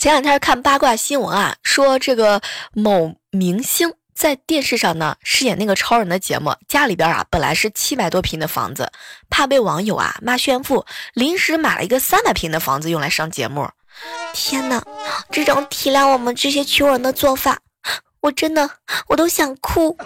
前两天看八卦新闻啊，说这个某明星在电视上呢饰演那个超人的节目，家里边啊本来是七百多平的房子，怕被网友啊骂炫富，临时买了一个三百平的房子用来上节目。天哪，这种体谅我们这些穷人的做法，我真的我都想哭。